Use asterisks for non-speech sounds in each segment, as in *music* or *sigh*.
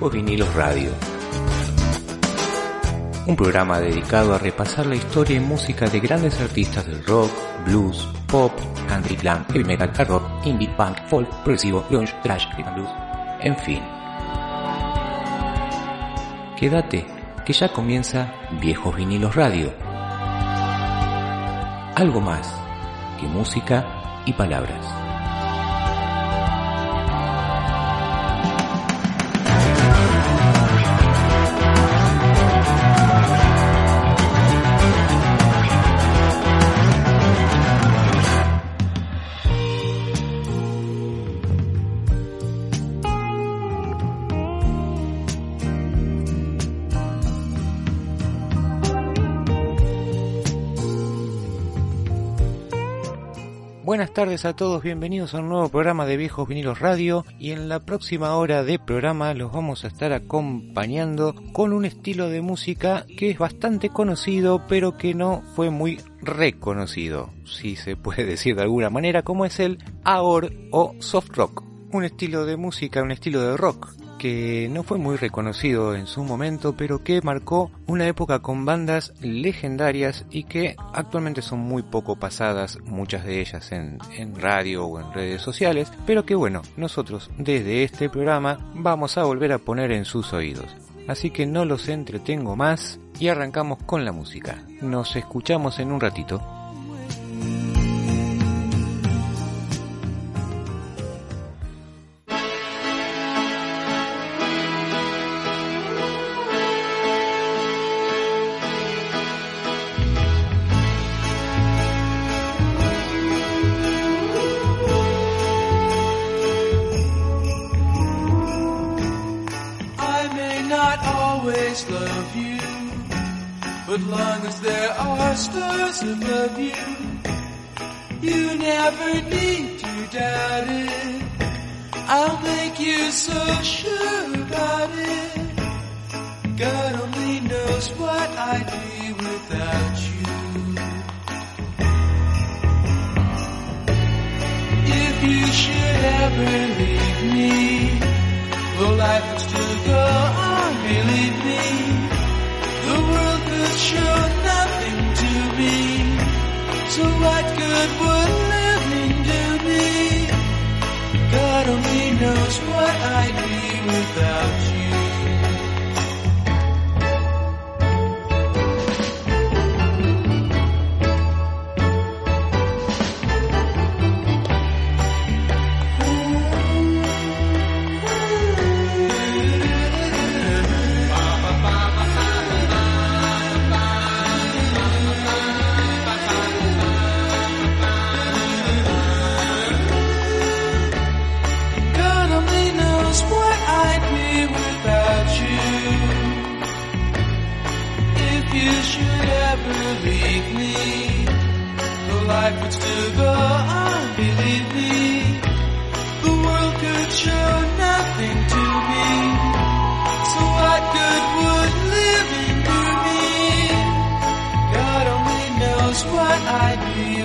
Viejos Vinilos Radio. Un programa dedicado a repasar la historia y música de grandes artistas del rock, blues, pop, country, glam, heavy metal, hard rock, indie, punk, folk, progresivo, grunge, thrash, rhythm blues, en fin. Quédate, que ya comienza Viejos Vinilos Radio. Algo más que música y palabras. Tardes a todos, bienvenidos a un nuevo programa de Viejos Vinilos Radio y en la próxima hora de programa los vamos a estar acompañando con un estilo de música que es bastante conocido pero que no fue muy reconocido, si se puede *laughs* decir de alguna manera, como es el AOR o soft rock, un estilo de música, un estilo de rock que no fue muy reconocido en su momento, pero que marcó una época con bandas legendarias y que actualmente son muy poco pasadas, muchas de ellas en, en radio o en redes sociales, pero que bueno, nosotros desde este programa vamos a volver a poner en sus oídos. Así que no los entretengo más y arrancamos con la música. Nos escuchamos en un ratito. Stars above you, you never need to doubt it. I'll make you so sure about it. God only knows what I'd be without you. If you should ever leave me, knows what I'd be without you. I be?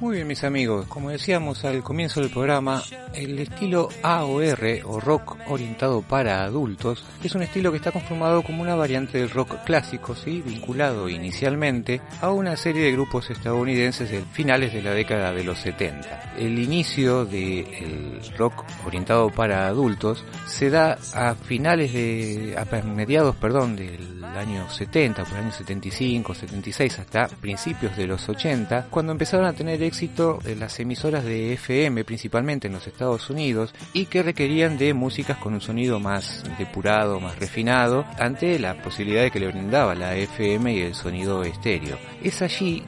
Muy bien mis amigos, como decíamos al comienzo del programa, el estilo AOR o rock orientado para adultos es un estilo que está conformado como una variante del rock clásico, ¿sí? vinculado inicialmente a una serie de grupos estadounidenses de finales de la década de los 70. El inicio del rock orientado para adultos se da a finales de, a mediados, perdón, del año 70, por el año 75, 76 hasta principios de los 80, cuando empezaron a tener éxito las emisoras de FM principalmente en los Estados Unidos y que requerían de músicas con un sonido más depurado, más refinado, ante la posibilidad que le brindaba la FM y el sonido estéreo. Es allí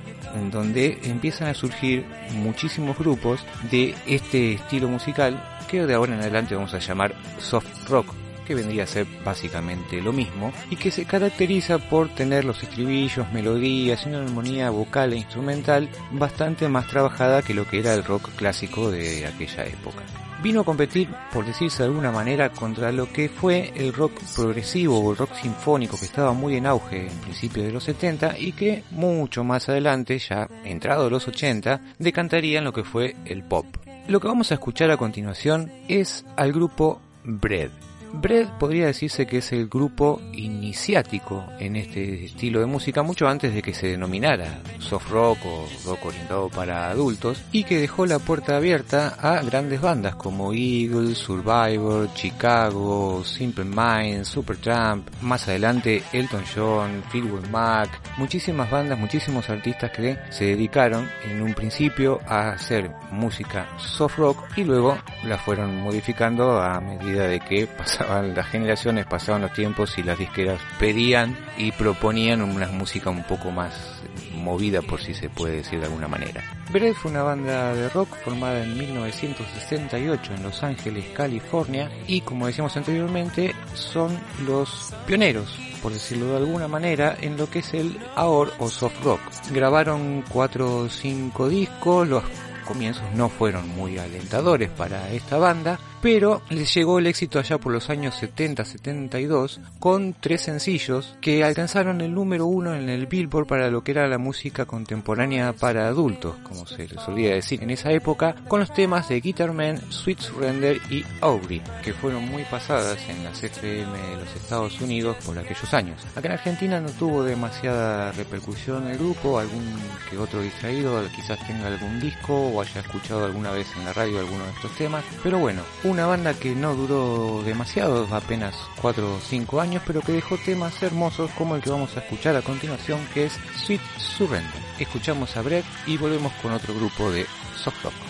donde empiezan a surgir muchísimos grupos de este estilo musical que de ahora en adelante vamos a llamar soft rock que vendría a ser básicamente lo mismo y que se caracteriza por tener los estribillos, melodías y una armonía vocal e instrumental bastante más trabajada que lo que era el rock clásico de aquella época. Vino a competir, por decirse de alguna manera, contra lo que fue el rock progresivo o el rock sinfónico que estaba muy en auge en principios de los 70 y que mucho más adelante, ya entrado los 80, decantaría en lo que fue el pop. Lo que vamos a escuchar a continuación es al grupo Bread. Bread podría decirse que es el grupo iniciático en este estilo de música mucho antes de que se denominara soft rock o rock orientado para adultos y que dejó la puerta abierta a grandes bandas como Eagles, Survivor, Chicago, Simple Minds, Supertramp, más adelante Elton John, Fleetwood Mac, muchísimas bandas, muchísimos artistas que se dedicaron en un principio a hacer música soft rock y luego la fueron modificando a medida de que pasaron pasaban las generaciones, pasaban los tiempos y las disqueras pedían y proponían una música un poco más movida por si se puede decir de alguna manera. Bread fue una banda de rock formada en 1968 en Los Ángeles, California y como decíamos anteriormente son los pioneros por decirlo de alguna manera, en lo que es el AOR o soft rock. Grabaron cuatro o cinco discos, los comienzos no fueron muy alentadores para esta banda, pero les llegó el éxito allá por los años 70-72 con tres sencillos que alcanzaron el número uno en el Billboard para lo que era la música contemporánea para adultos, como se les solía decir en esa época, con los temas de Guitarman, Sweet Surrender y Aubrey, que fueron muy pasadas en las FM de los Estados Unidos por aquellos años. Acá en Argentina no tuvo demasiada repercusión el grupo, algún que otro distraído quizás tenga algún disco o haya escuchado alguna vez en la radio alguno de estos temas, pero bueno, una banda que no duró demasiado, apenas 4 o 5 años, pero que dejó temas hermosos como el que vamos a escuchar a continuación, que es Sweet Surrender. Escuchamos a Brett y volvemos con otro grupo de soft rock.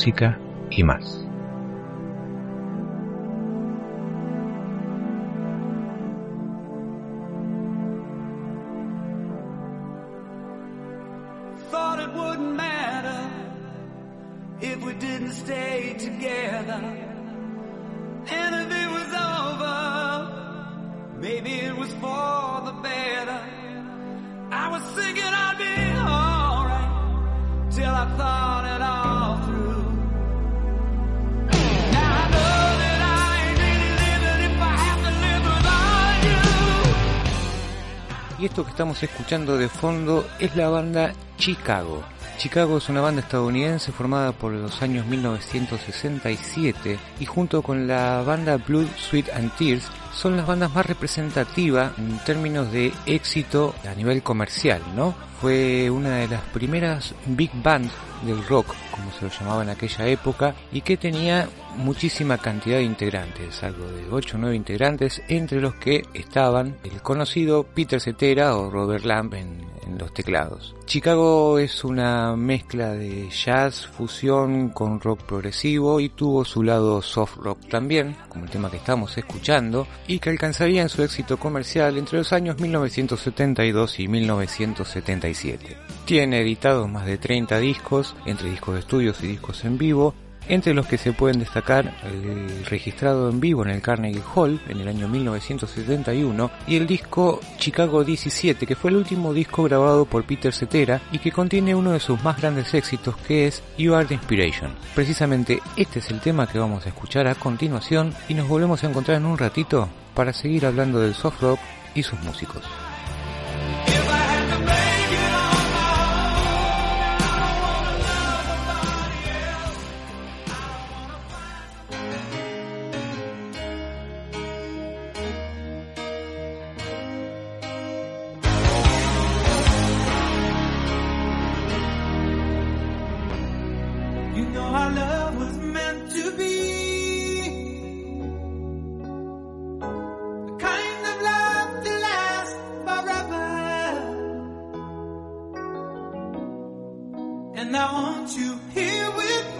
Música esto que estamos escuchando de fondo es la banda Chicago. Chicago es una banda estadounidense formada por los años 1967 y junto con la banda Blood, Sweat and Tears son las bandas más representativas en términos de éxito a nivel comercial, ¿no? Fue una de las primeras big bands del rock, como se lo llamaba en aquella época, y que tenía muchísima cantidad de integrantes, algo de 8 o 9 integrantes, entre los que estaban el conocido Peter Cetera o Robert Lamb en, los teclados. Chicago es una mezcla de jazz, fusión con rock progresivo y tuvo su lado soft rock también, como el tema que estamos escuchando, y que alcanzaría en su éxito comercial entre los años 1972 y 1977. Tiene editados más de 30 discos, entre discos de estudios y discos en vivo, entre los que se pueden destacar el registrado en vivo en el Carnegie Hall en el año 1971 y el disco Chicago 17 que fue el último disco grabado por Peter Cetera y que contiene uno de sus más grandes éxitos que es You Are the Inspiration. Precisamente este es el tema que vamos a escuchar a continuación y nos volvemos a encontrar en un ratito para seguir hablando del soft rock y sus músicos. And I want you here with me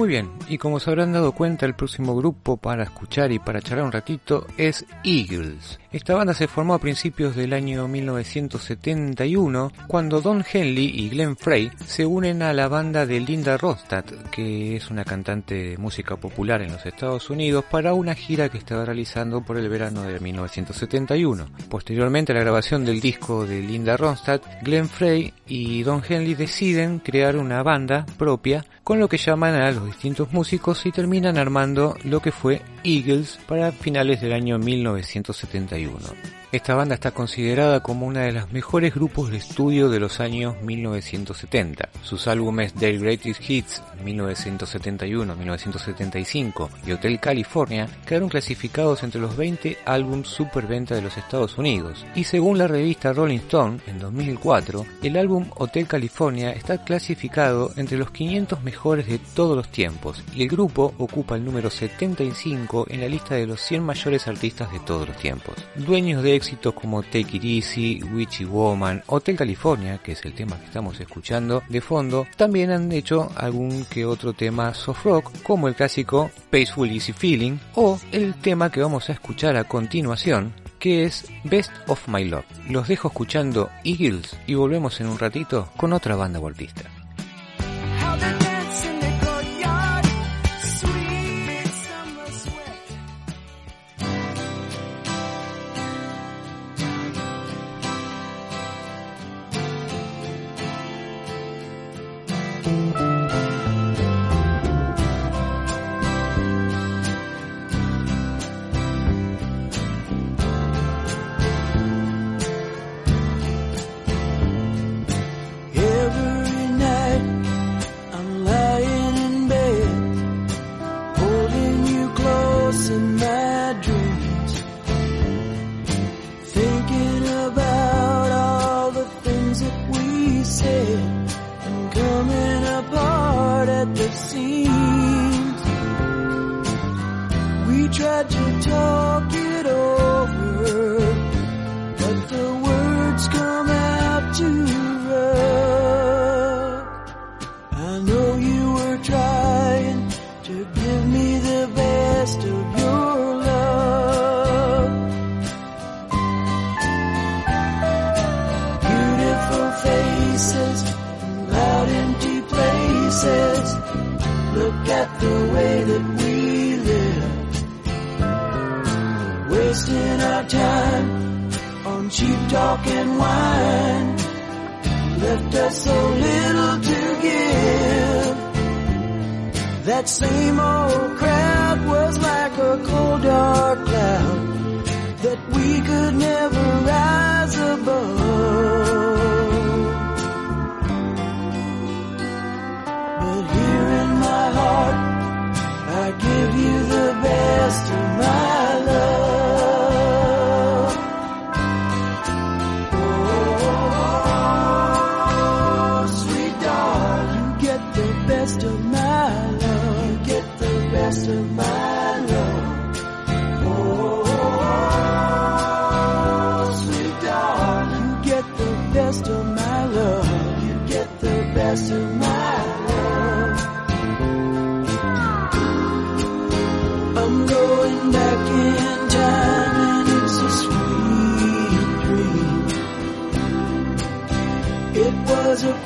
Muy bien, y como se habrán dado cuenta, el próximo grupo para escuchar y para charlar un ratito es Eagles. Esta banda se formó a principios del año 1971 cuando Don Henley y Glenn Frey se unen a la banda de Linda Ronstadt, que es una cantante de música popular en los Estados Unidos, para una gira que estaba realizando por el verano de 1971. Posteriormente a la grabación del disco de Linda Ronstadt, Glenn Frey y Don Henley deciden crear una banda propia con lo que llaman a los distintos músicos y terminan armando lo que fue Eagles para finales del año 1971. Esta banda está considerada como una de los mejores grupos de estudio de los años 1970. Sus álbumes The Greatest Hits 1971-1975 y Hotel California quedaron clasificados entre los 20 álbumes superventa de los Estados Unidos. Y según la revista Rolling Stone, en 2004, el álbum Hotel California está clasificado entre los 500 mejores de todos los tiempos y el grupo ocupa el número 75 en la lista de los 100 mayores artistas de todos los tiempos. Dueños de éxitos como Take It Easy, Witchy Woman, Hotel California, que es el tema que estamos escuchando de fondo, también han hecho algún que otro tema soft rock, como el clásico Peaceful Easy Feeling, o el tema que vamos a escuchar a continuación, que es Best of My Love. Los dejo escuchando Eagles y volvemos en un ratito con otra banda golpista.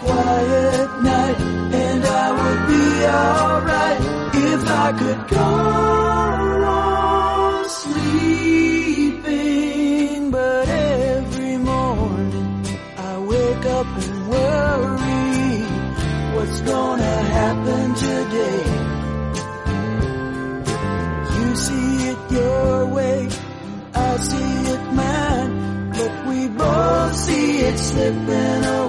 Quiet night and I would be alright if I could go on sleeping. But every morning I wake up and worry what's gonna happen today. You see it your way, I see it mine, but we both see it slipping away.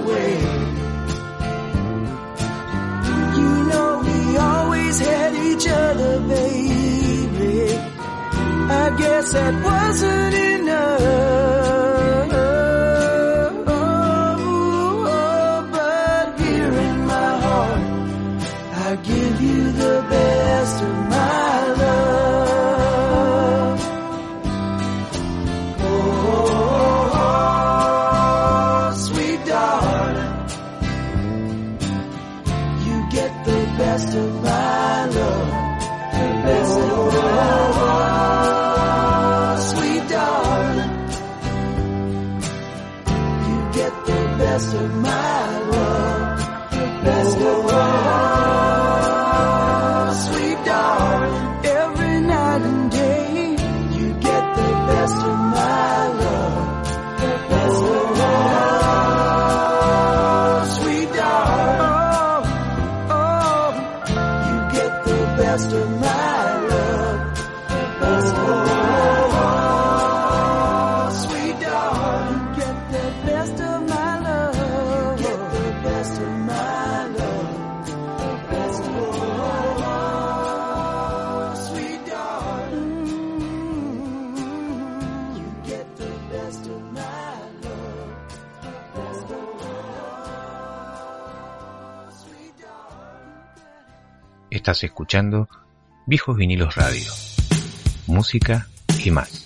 said wasn't it? Estás escuchando Viejos Vinilos Radio. Música y más.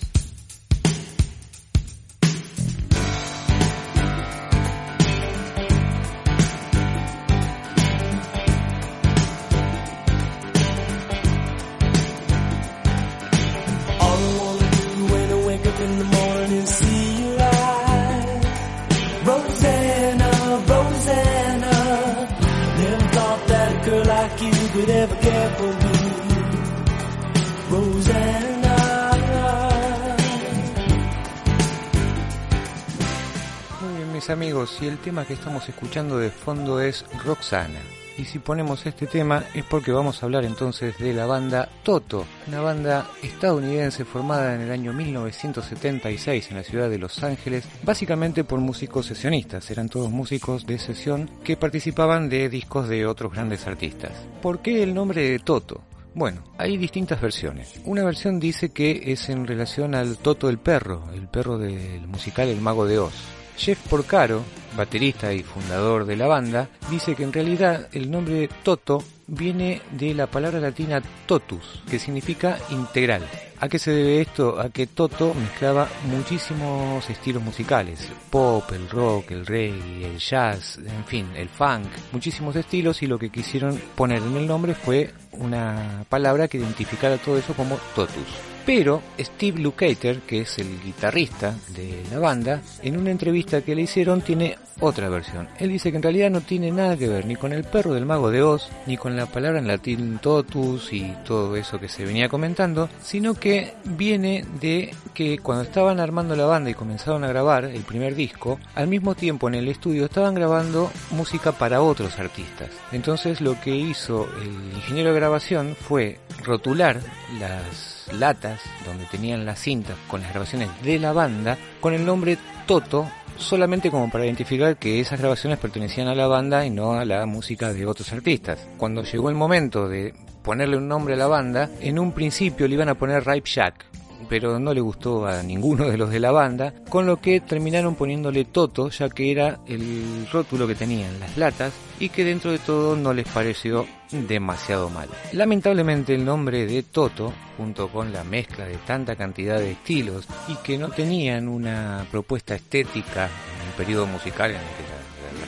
Tema que estamos escuchando de fondo es Roxana. Y si ponemos este tema es porque vamos a hablar entonces de la banda Toto, una banda estadounidense formada en el año 1976 en la ciudad de Los Ángeles, básicamente por músicos sesionistas, eran todos músicos de sesión que participaban de discos de otros grandes artistas. ¿Por qué el nombre de Toto? Bueno, hay distintas versiones. Una versión dice que es en relación al Toto el perro, el perro del musical El Mago de Oz. Jeff Porcaro, baterista y fundador de la banda, dice que en realidad el nombre Toto viene de la palabra latina totus, que significa integral. ¿A qué se debe esto? A que Toto mezclaba muchísimos estilos musicales, pop, el rock, el reggae, el jazz, en fin, el funk, muchísimos estilos y lo que quisieron poner en el nombre fue una palabra que identificara todo eso como totus. Pero Steve Lukather, que es el guitarrista de la banda, en una entrevista que le hicieron tiene otra versión. Él dice que en realidad no tiene nada que ver ni con el perro del mago de Oz, ni con la palabra en latín totus y todo eso que se venía comentando, sino que viene de que cuando estaban armando la banda y comenzaron a grabar el primer disco, al mismo tiempo en el estudio estaban grabando música para otros artistas. Entonces lo que hizo el ingeniero de grabación fue rotular las latas donde tenían las cintas con las grabaciones de la banda con el nombre Toto solamente como para identificar que esas grabaciones pertenecían a la banda y no a la música de otros artistas. Cuando llegó el momento de ponerle un nombre a la banda, en un principio le iban a poner Ripe Shack, pero no le gustó a ninguno de los de la banda, con lo que terminaron poniéndole Toto, ya que era el rótulo que tenían las latas y que dentro de todo no les pareció demasiado mal. Lamentablemente el nombre de Toto, junto con la mezcla de tanta cantidad de estilos y que no tenían una propuesta estética en el periodo musical en el que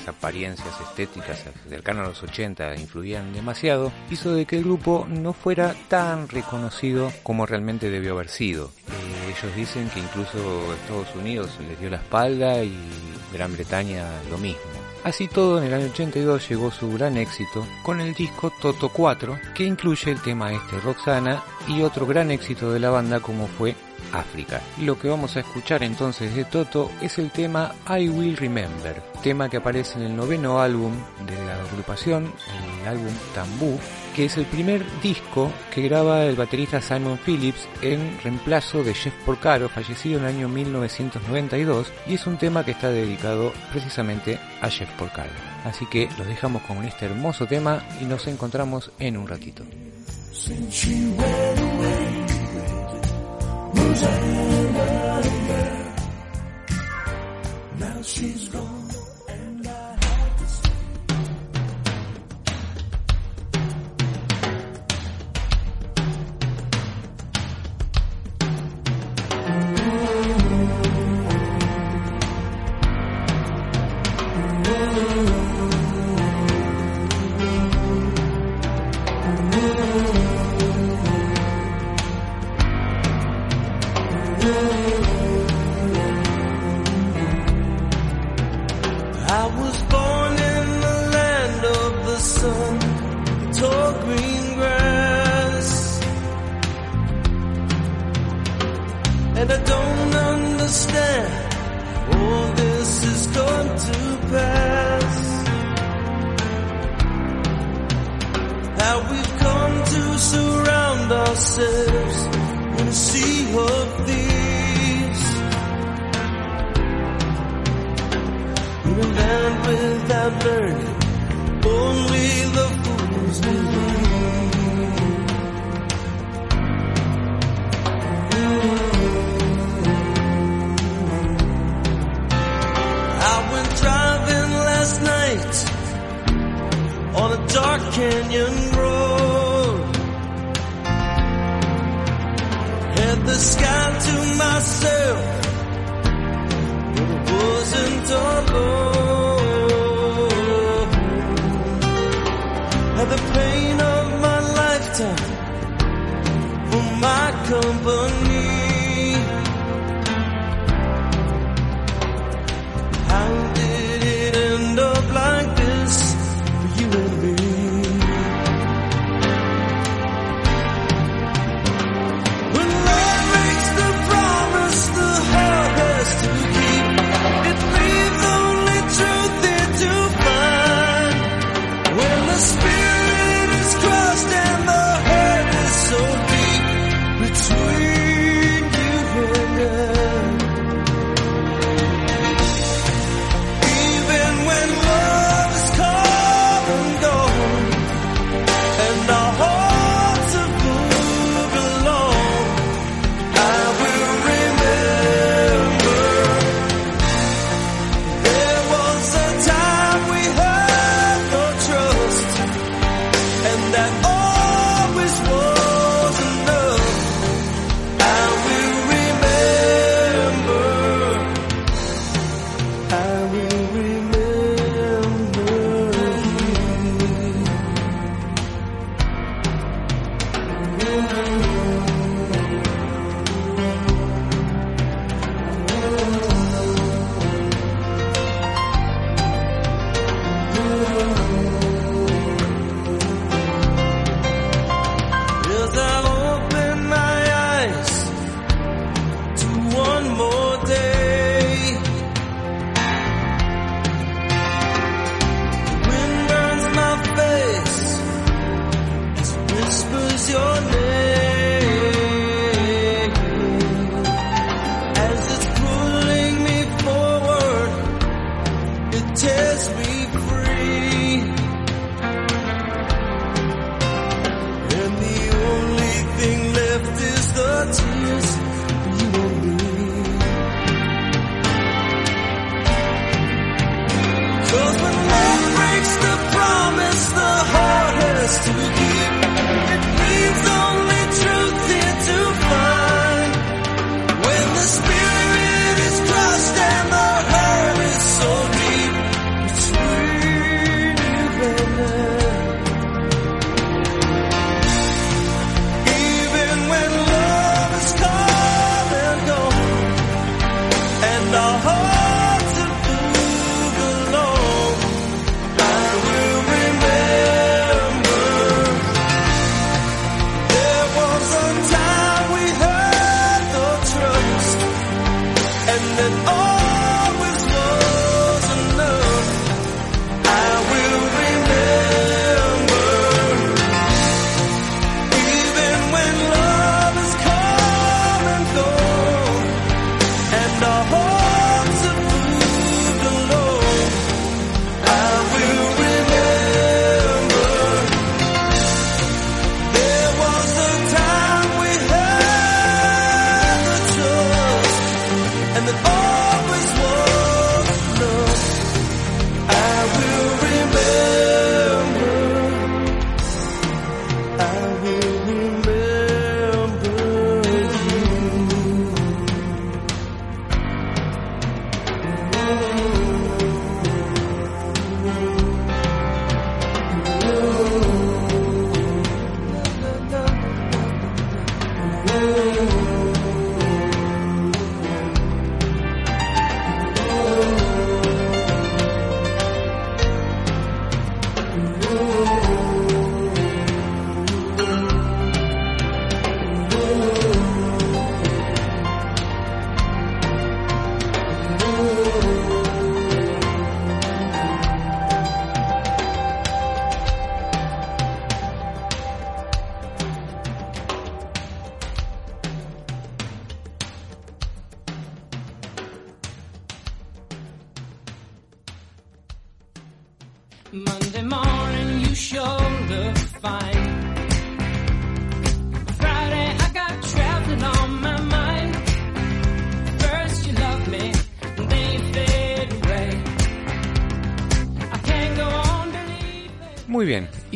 las apariencias estéticas cercanas a los 80 influían demasiado, hizo de que el grupo no fuera tan reconocido como realmente debió haber sido. Eh, ellos dicen que incluso Estados Unidos les dio la espalda y Gran Bretaña lo mismo. Así todo, en el año 82 llegó su gran éxito con el disco Toto 4, que incluye el tema este Roxana y otro gran éxito de la banda como fue África. Lo que vamos a escuchar entonces de Toto es el tema I Will Remember, tema que aparece en el noveno álbum de la agrupación, el álbum Tambú, que es el primer disco que graba el baterista Simon Phillips en reemplazo de Jeff Porcaro, fallecido en el año 1992, y es un tema que está dedicado precisamente a Jeff Porcaro. Así que los dejamos con este hermoso tema y nos encontramos en un ratito. She's gone,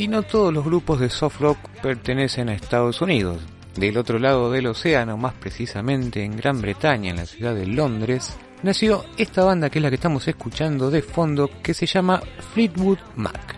y no todos los grupos de soft rock pertenecen a Estados Unidos. Del otro lado del océano, más precisamente en Gran Bretaña, en la ciudad de Londres, nació esta banda que es la que estamos escuchando de fondo, que se llama Fleetwood Mac.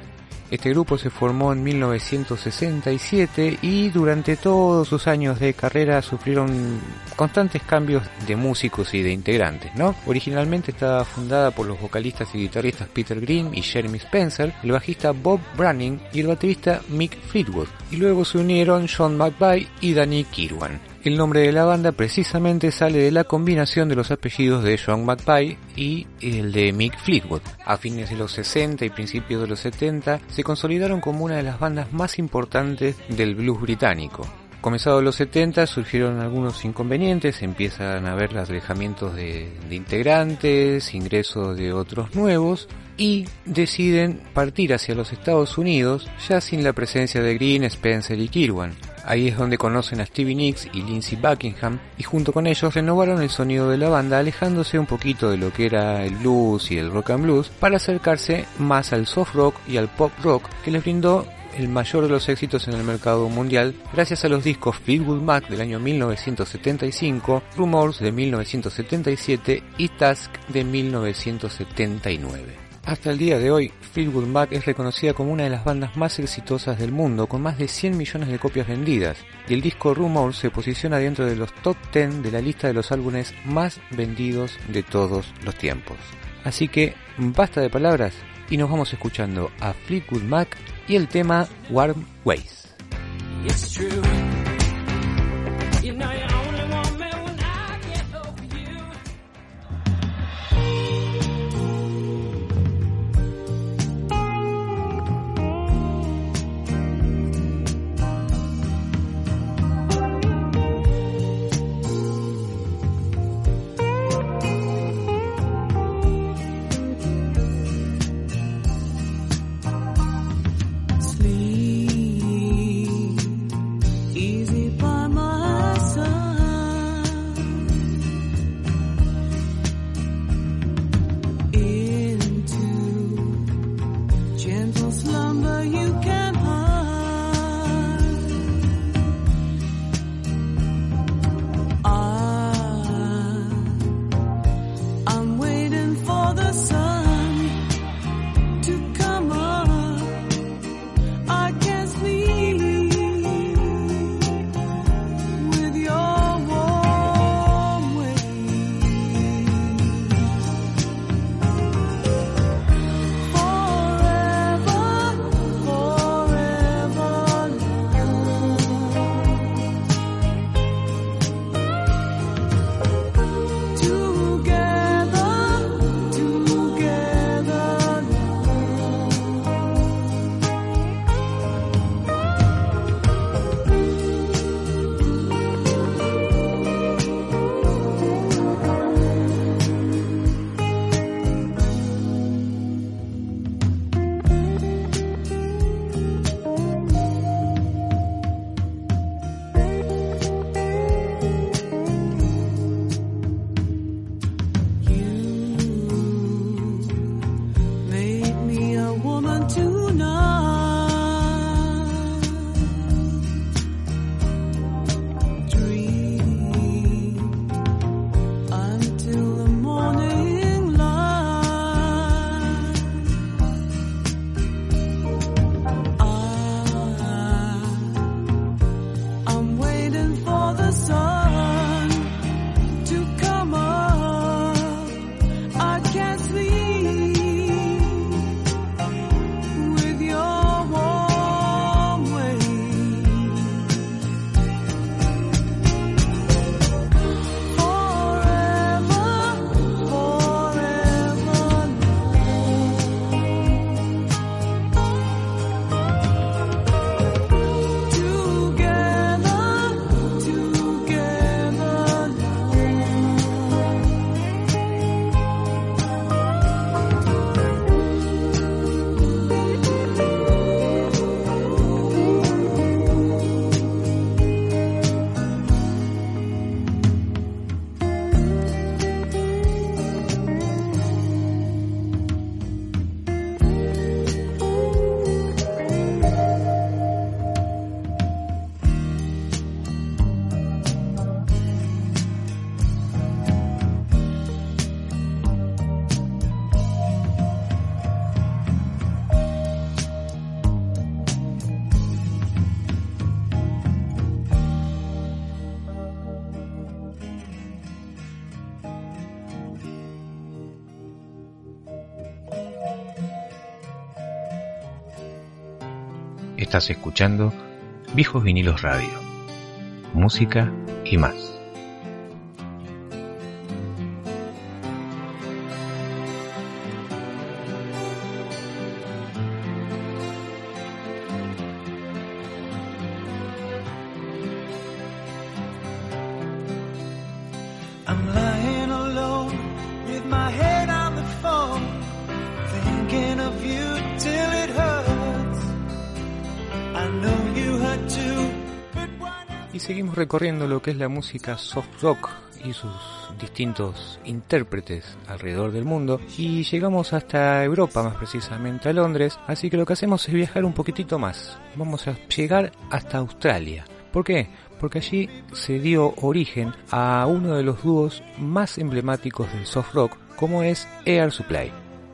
Este grupo se formó en 1967 y durante todos sus años de carrera sufrieron constantes cambios de músicos y de integrantes, ¿no? Originalmente estaba fundada por los vocalistas y guitarristas Peter Green y Jeremy Spencer, el bajista Bob Branning y el baterista Mick Fleetwood, y luego se unieron John McVie y Danny Kirwan. El nombre de la banda precisamente sale de la combinación de los apellidos de John McVie y el de Mick Fleetwood. A fines de los 60 y principios de los 70 se consolidaron como una de las bandas más importantes del blues británico. Comenzados los 70 surgieron algunos inconvenientes, empiezan a haber alejamientos de, de integrantes, ingresos de otros nuevos y deciden partir hacia los Estados Unidos ya sin la presencia de Green, Spencer y Kirwan. Ahí es donde conocen a Stevie Nicks y Lindsey Buckingham y junto con ellos renovaron el sonido de la banda alejándose un poquito de lo que era el blues y el rock and blues para acercarse más al soft rock y al pop rock que les brindó el mayor de los éxitos en el mercado mundial gracias a los discos Fleetwood Mac del año 1975, Rumors de 1977 y Task de 1979. Hasta el día de hoy, Fleetwood Mac es reconocida como una de las bandas más exitosas del mundo, con más de 100 millones de copias vendidas, y el disco Rumors se posiciona dentro de los top 10 de la lista de los álbumes más vendidos de todos los tiempos. Así que, basta de palabras y nos vamos escuchando a Fleetwood Mac y el tema Warm Ways. Escuchando Viejos Vinilos Radio. Música y más. Recorriendo lo que es la música soft rock y sus distintos intérpretes alrededor del mundo y llegamos hasta Europa, más precisamente a Londres, así que lo que hacemos es viajar un poquitito más. Vamos a llegar hasta Australia. ¿Por qué? Porque allí se dio origen a uno de los dúos más emblemáticos del soft rock, como es Air Supply.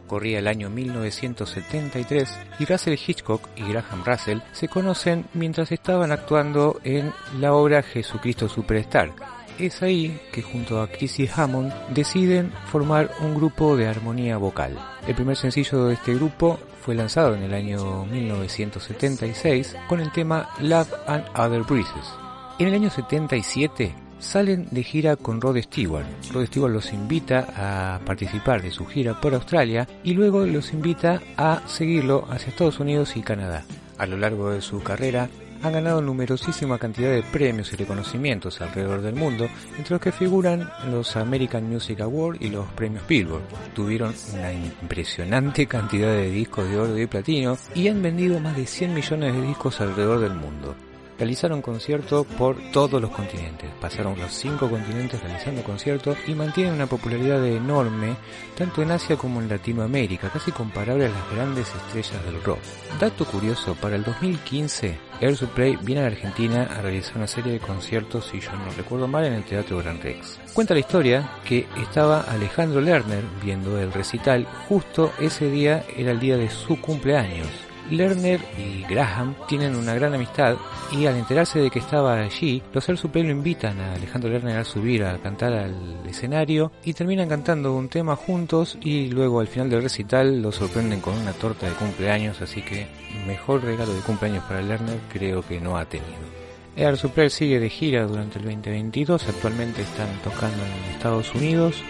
Corría el año 1973 y Russell Hitchcock y Graham Russell se conocen mientras estaban actuando en la obra Jesucristo Superstar. Es ahí que junto a Chrissy Hammond deciden formar un grupo de armonía vocal. El primer sencillo de este grupo fue lanzado en el año 1976 con el tema Love and Other Breezes. En el año 77 salen de gira con Rod Stewart. Rod Stewart los invita a participar de su gira por Australia y luego los invita a seguirlo hacia Estados Unidos y Canadá. A lo largo de su carrera han ganado numerosísima cantidad de premios y reconocimientos alrededor del mundo, entre los que figuran los American Music Awards y los premios Billboard. Tuvieron una impresionante cantidad de discos de oro y platino y han vendido más de 100 millones de discos alrededor del mundo. Realizaron conciertos por todos los continentes, pasaron los cinco continentes realizando conciertos y mantienen una popularidad enorme tanto en Asia como en Latinoamérica, casi comparable a las grandes estrellas del rock. Dato curioso, para el 2015 Air Supply viene a Argentina a realizar una serie de conciertos, si yo no recuerdo mal, en el Teatro Gran Rex. Cuenta la historia que estaba Alejandro Lerner viendo el recital, justo ese día era el día de su cumpleaños. Lerner y Graham tienen una gran amistad y al enterarse de que estaba allí, los Air Supply lo invitan a Alejandro Lerner a subir a cantar al escenario y terminan cantando un tema juntos y luego al final del recital lo sorprenden con una torta de cumpleaños, así que mejor regalo de cumpleaños para Lerner creo que no ha tenido. Air Supply sigue de gira durante el 2022, actualmente están tocando en Estados Unidos,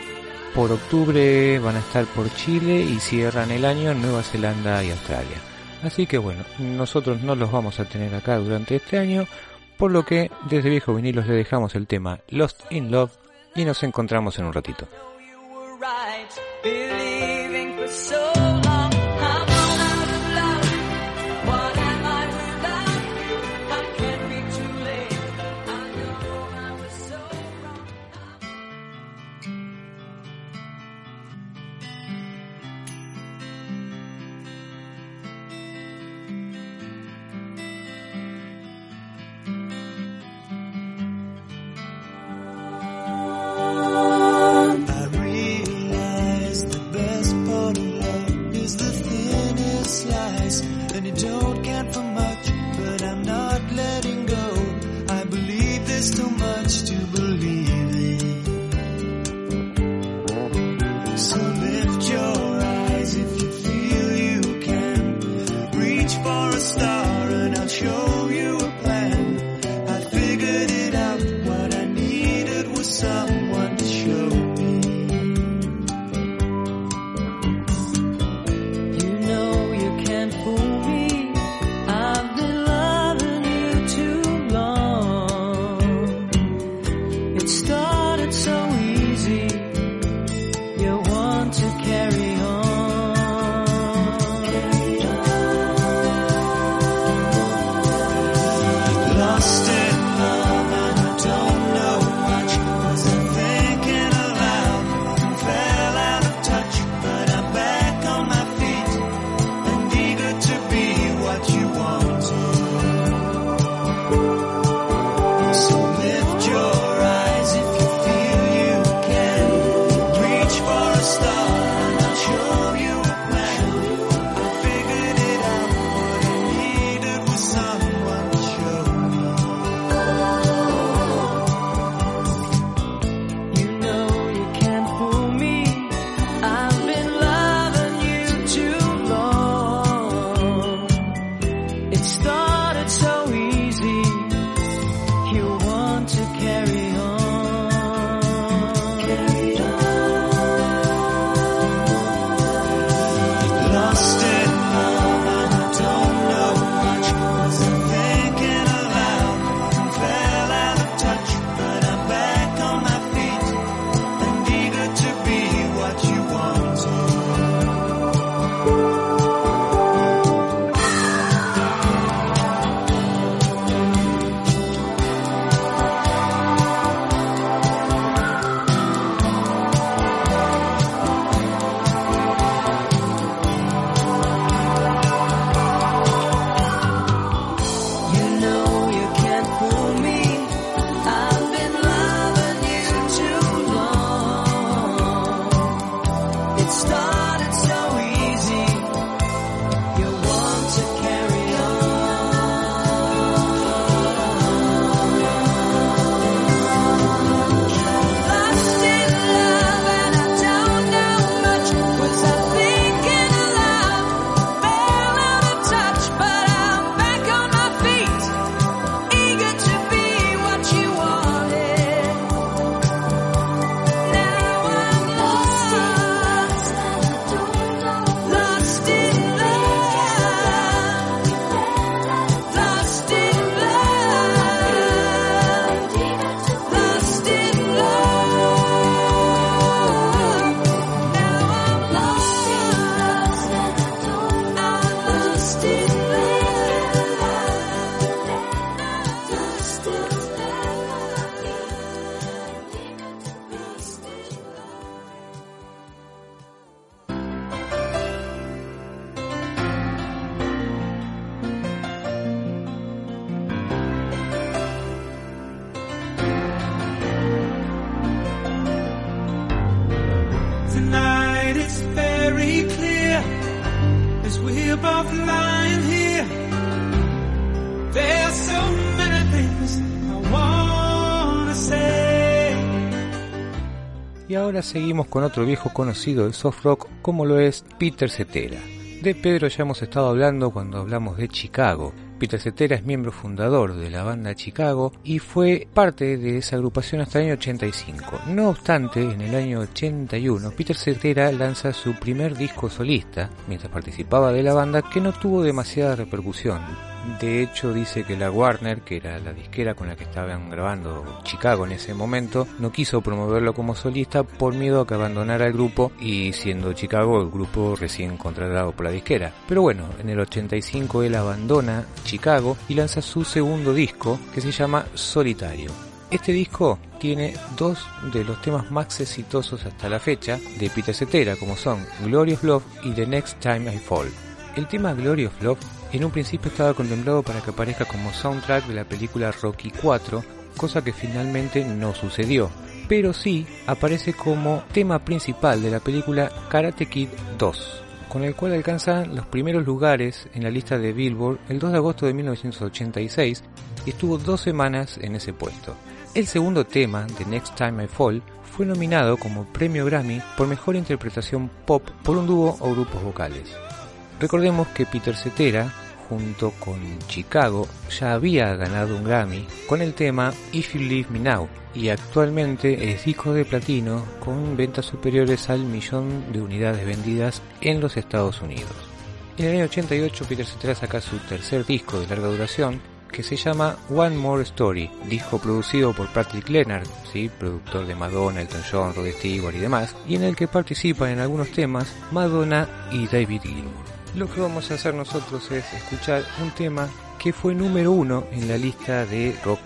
por octubre van a estar por Chile y cierran el año en Nueva Zelanda y Australia. Así que bueno, nosotros no los vamos a tener acá durante este año, por lo que desde Viejo Vinilos le dejamos el tema Lost in Love y nos encontramos en un ratito. Ahora seguimos con otro viejo conocido del soft rock como lo es Peter Cetera. De Pedro ya hemos estado hablando cuando hablamos de Chicago. Peter Cetera es miembro fundador de la banda Chicago y fue parte de esa agrupación hasta el año 85. No obstante, en el año 81, Peter Cetera lanza su primer disco solista, mientras participaba de la banda, que no tuvo demasiada repercusión. De hecho, dice que la Warner, que era la disquera con la que estaban grabando Chicago en ese momento, no quiso promoverlo como solista por miedo a que abandonara el grupo y siendo Chicago el grupo recién contratado por la disquera. Pero bueno, en el 85 él abandona Chicago y lanza su segundo disco que se llama Solitario. Este disco tiene dos de los temas más exitosos hasta la fecha de Peter Cetera, como son Glorious Love y The Next Time I Fall. El tema Glory of Love en un principio estaba contemplado para que aparezca como soundtrack de la película Rocky 4, cosa que finalmente no sucedió. Pero sí aparece como tema principal de la película Karate Kid 2, con el cual alcanza los primeros lugares en la lista de Billboard el 2 de agosto de 1986 y estuvo dos semanas en ese puesto. El segundo tema, The Next Time I Fall, fue nominado como premio Grammy por mejor interpretación pop por un dúo o grupos vocales. Recordemos que Peter Cetera, junto con Chicago, ya había ganado un Grammy con el tema If You Leave Me Now y actualmente es disco de platino con ventas superiores al millón de unidades vendidas en los Estados Unidos. En el año 88 Peter Cetera saca su tercer disco de larga duración que se llama One More Story, disco producido por Patrick Leonard, ¿sí? productor de Madonna, Elton John, Rod Stewart y demás, y en el que participan en algunos temas Madonna y David Gilmour. Lo que vamos a hacer nosotros es escuchar un tema que fue número uno en la lista de rock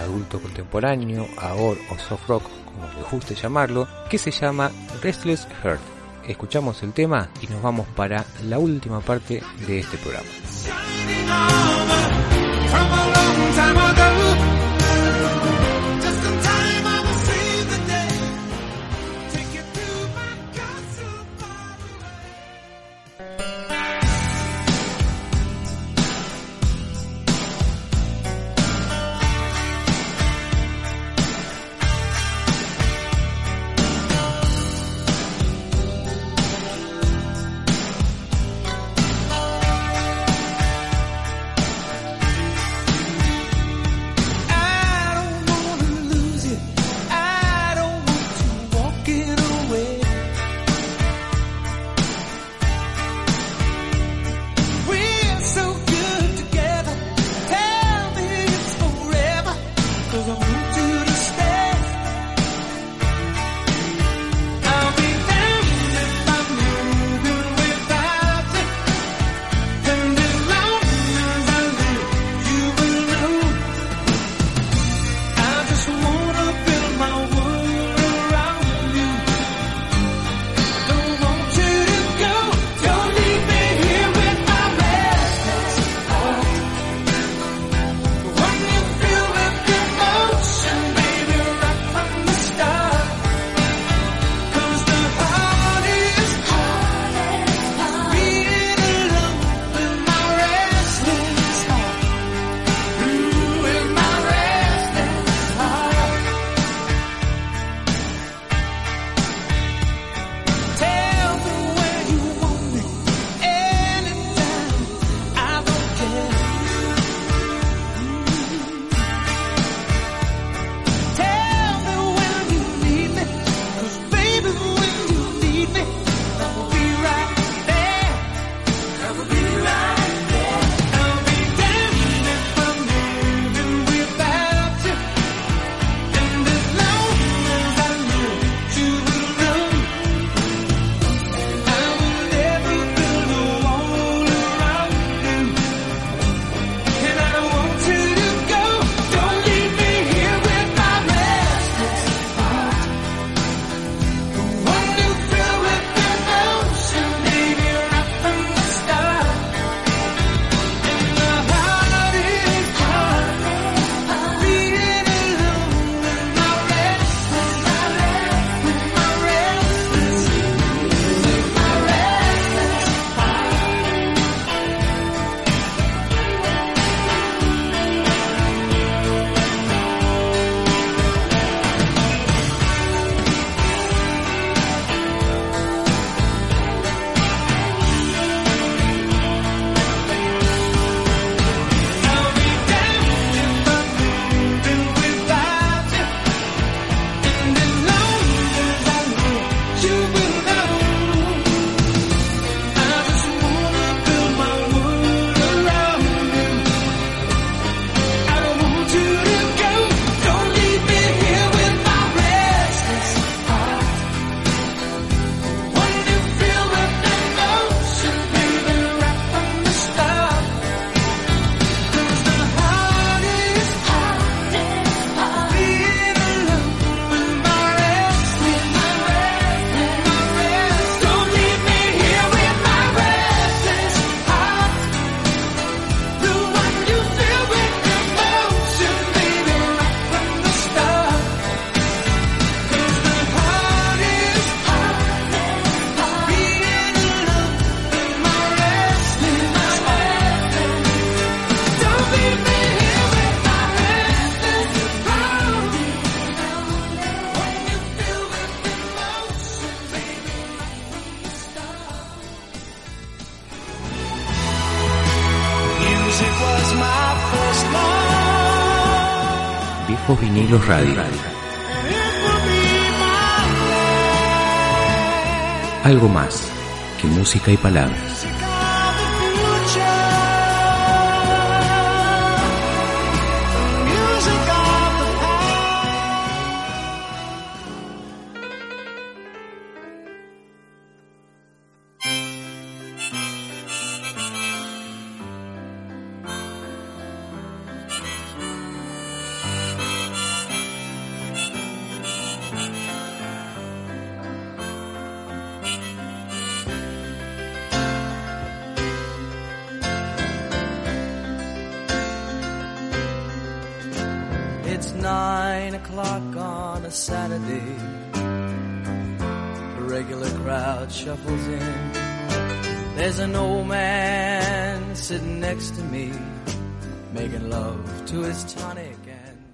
adulto contemporáneo, AOR o soft rock, como le guste llamarlo, que se llama Restless Heart. Escuchamos el tema y nos vamos para la última parte de este programa. Vinilos Radio. Algo más que música y palabras. Nine o'clock on a Saturday. The regular crowd shuffles in. There's an old man sitting next to me, making love to his tonic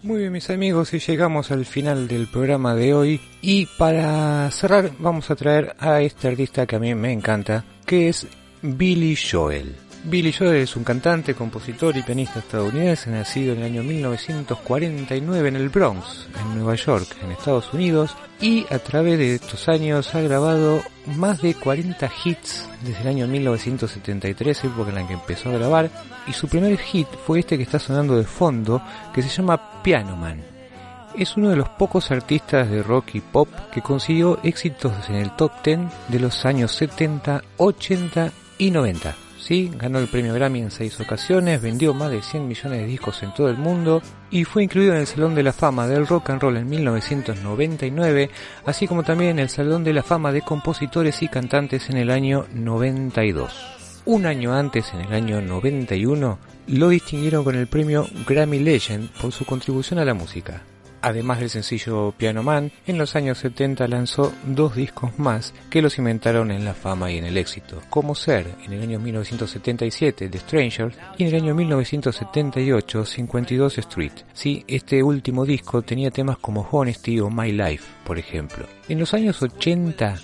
Muy bien mis amigos y llegamos al final del programa de hoy y para cerrar vamos a traer a este artista que a mí me encanta que es Billy Joel. Billy Joel es un cantante, compositor y pianista estadounidense nacido en el año 1949 en el Bronx, en Nueva York, en Estados Unidos y a través de estos años ha grabado más de 40 hits desde el año 1973, época en la que empezó a grabar, y su primer hit fue este que está sonando de fondo, que se llama Piano Man. Es uno de los pocos artistas de rock y pop que consiguió éxitos en el top 10 de los años 70, 80 y 90. Sí, ganó el premio Grammy en seis ocasiones, vendió más de 100 millones de discos en todo el mundo y fue incluido en el Salón de la Fama del Rock and Roll en 1999, así como también en el Salón de la Fama de Compositores y Cantantes en el año 92. Un año antes, en el año 91, lo distinguieron con el premio Grammy Legend por su contribución a la música. Además del sencillo Piano Man, en los años 70 lanzó dos discos más que lo cimentaron en la fama y en el éxito, como Ser en el año 1977 The Strangers y en el año 1978 52 Street. Sí, este último disco tenía temas como Honesty o My Life, por ejemplo. En los años 80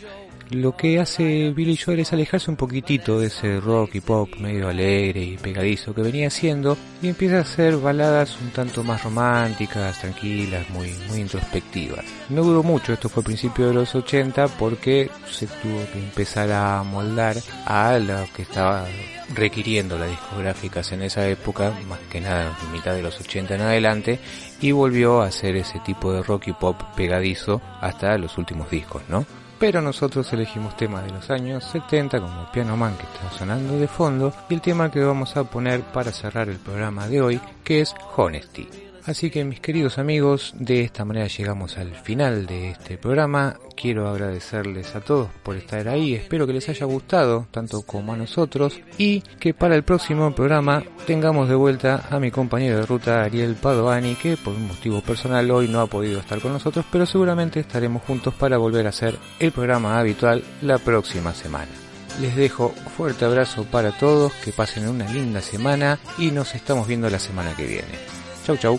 lo que hace Billy Joel es alejarse un poquitito de ese rock y pop medio alegre y pegadizo que venía haciendo y empieza a hacer baladas un tanto más románticas, tranquilas, muy, muy introspectivas. No duró mucho, esto fue a principios de los 80 porque se tuvo que empezar a moldar a lo que estaba requiriendo las discográficas en esa época, más que nada en mitad de los 80 en adelante, y volvió a hacer ese tipo de rock y pop pegadizo hasta los últimos discos, ¿no? Pero nosotros elegimos temas de los años 70 como Piano Man que está sonando de fondo y el tema que vamos a poner para cerrar el programa de hoy que es Honesty. Así que mis queridos amigos, de esta manera llegamos al final de este programa. Quiero agradecerles a todos por estar ahí, espero que les haya gustado tanto como a nosotros y que para el próximo programa tengamos de vuelta a mi compañero de ruta Ariel Padovani que por un motivo personal hoy no ha podido estar con nosotros, pero seguramente estaremos juntos para volver a hacer el programa habitual la próxima semana. Les dejo fuerte abrazo para todos, que pasen una linda semana y nos estamos viendo la semana que viene. Chau chau.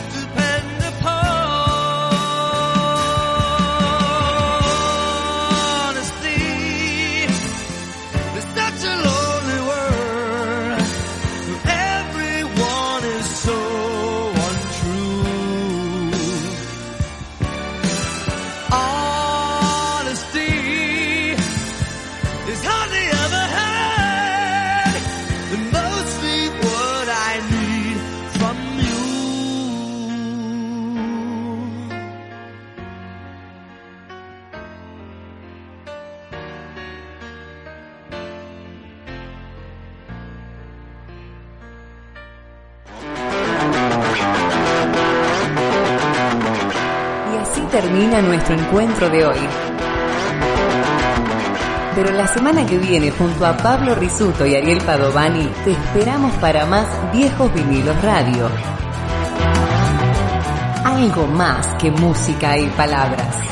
nuestro encuentro de hoy. Pero la semana que viene, junto a Pablo Risuto y Ariel Padovani, te esperamos para más Viejos Vinilos Radio. Algo más que música y palabras.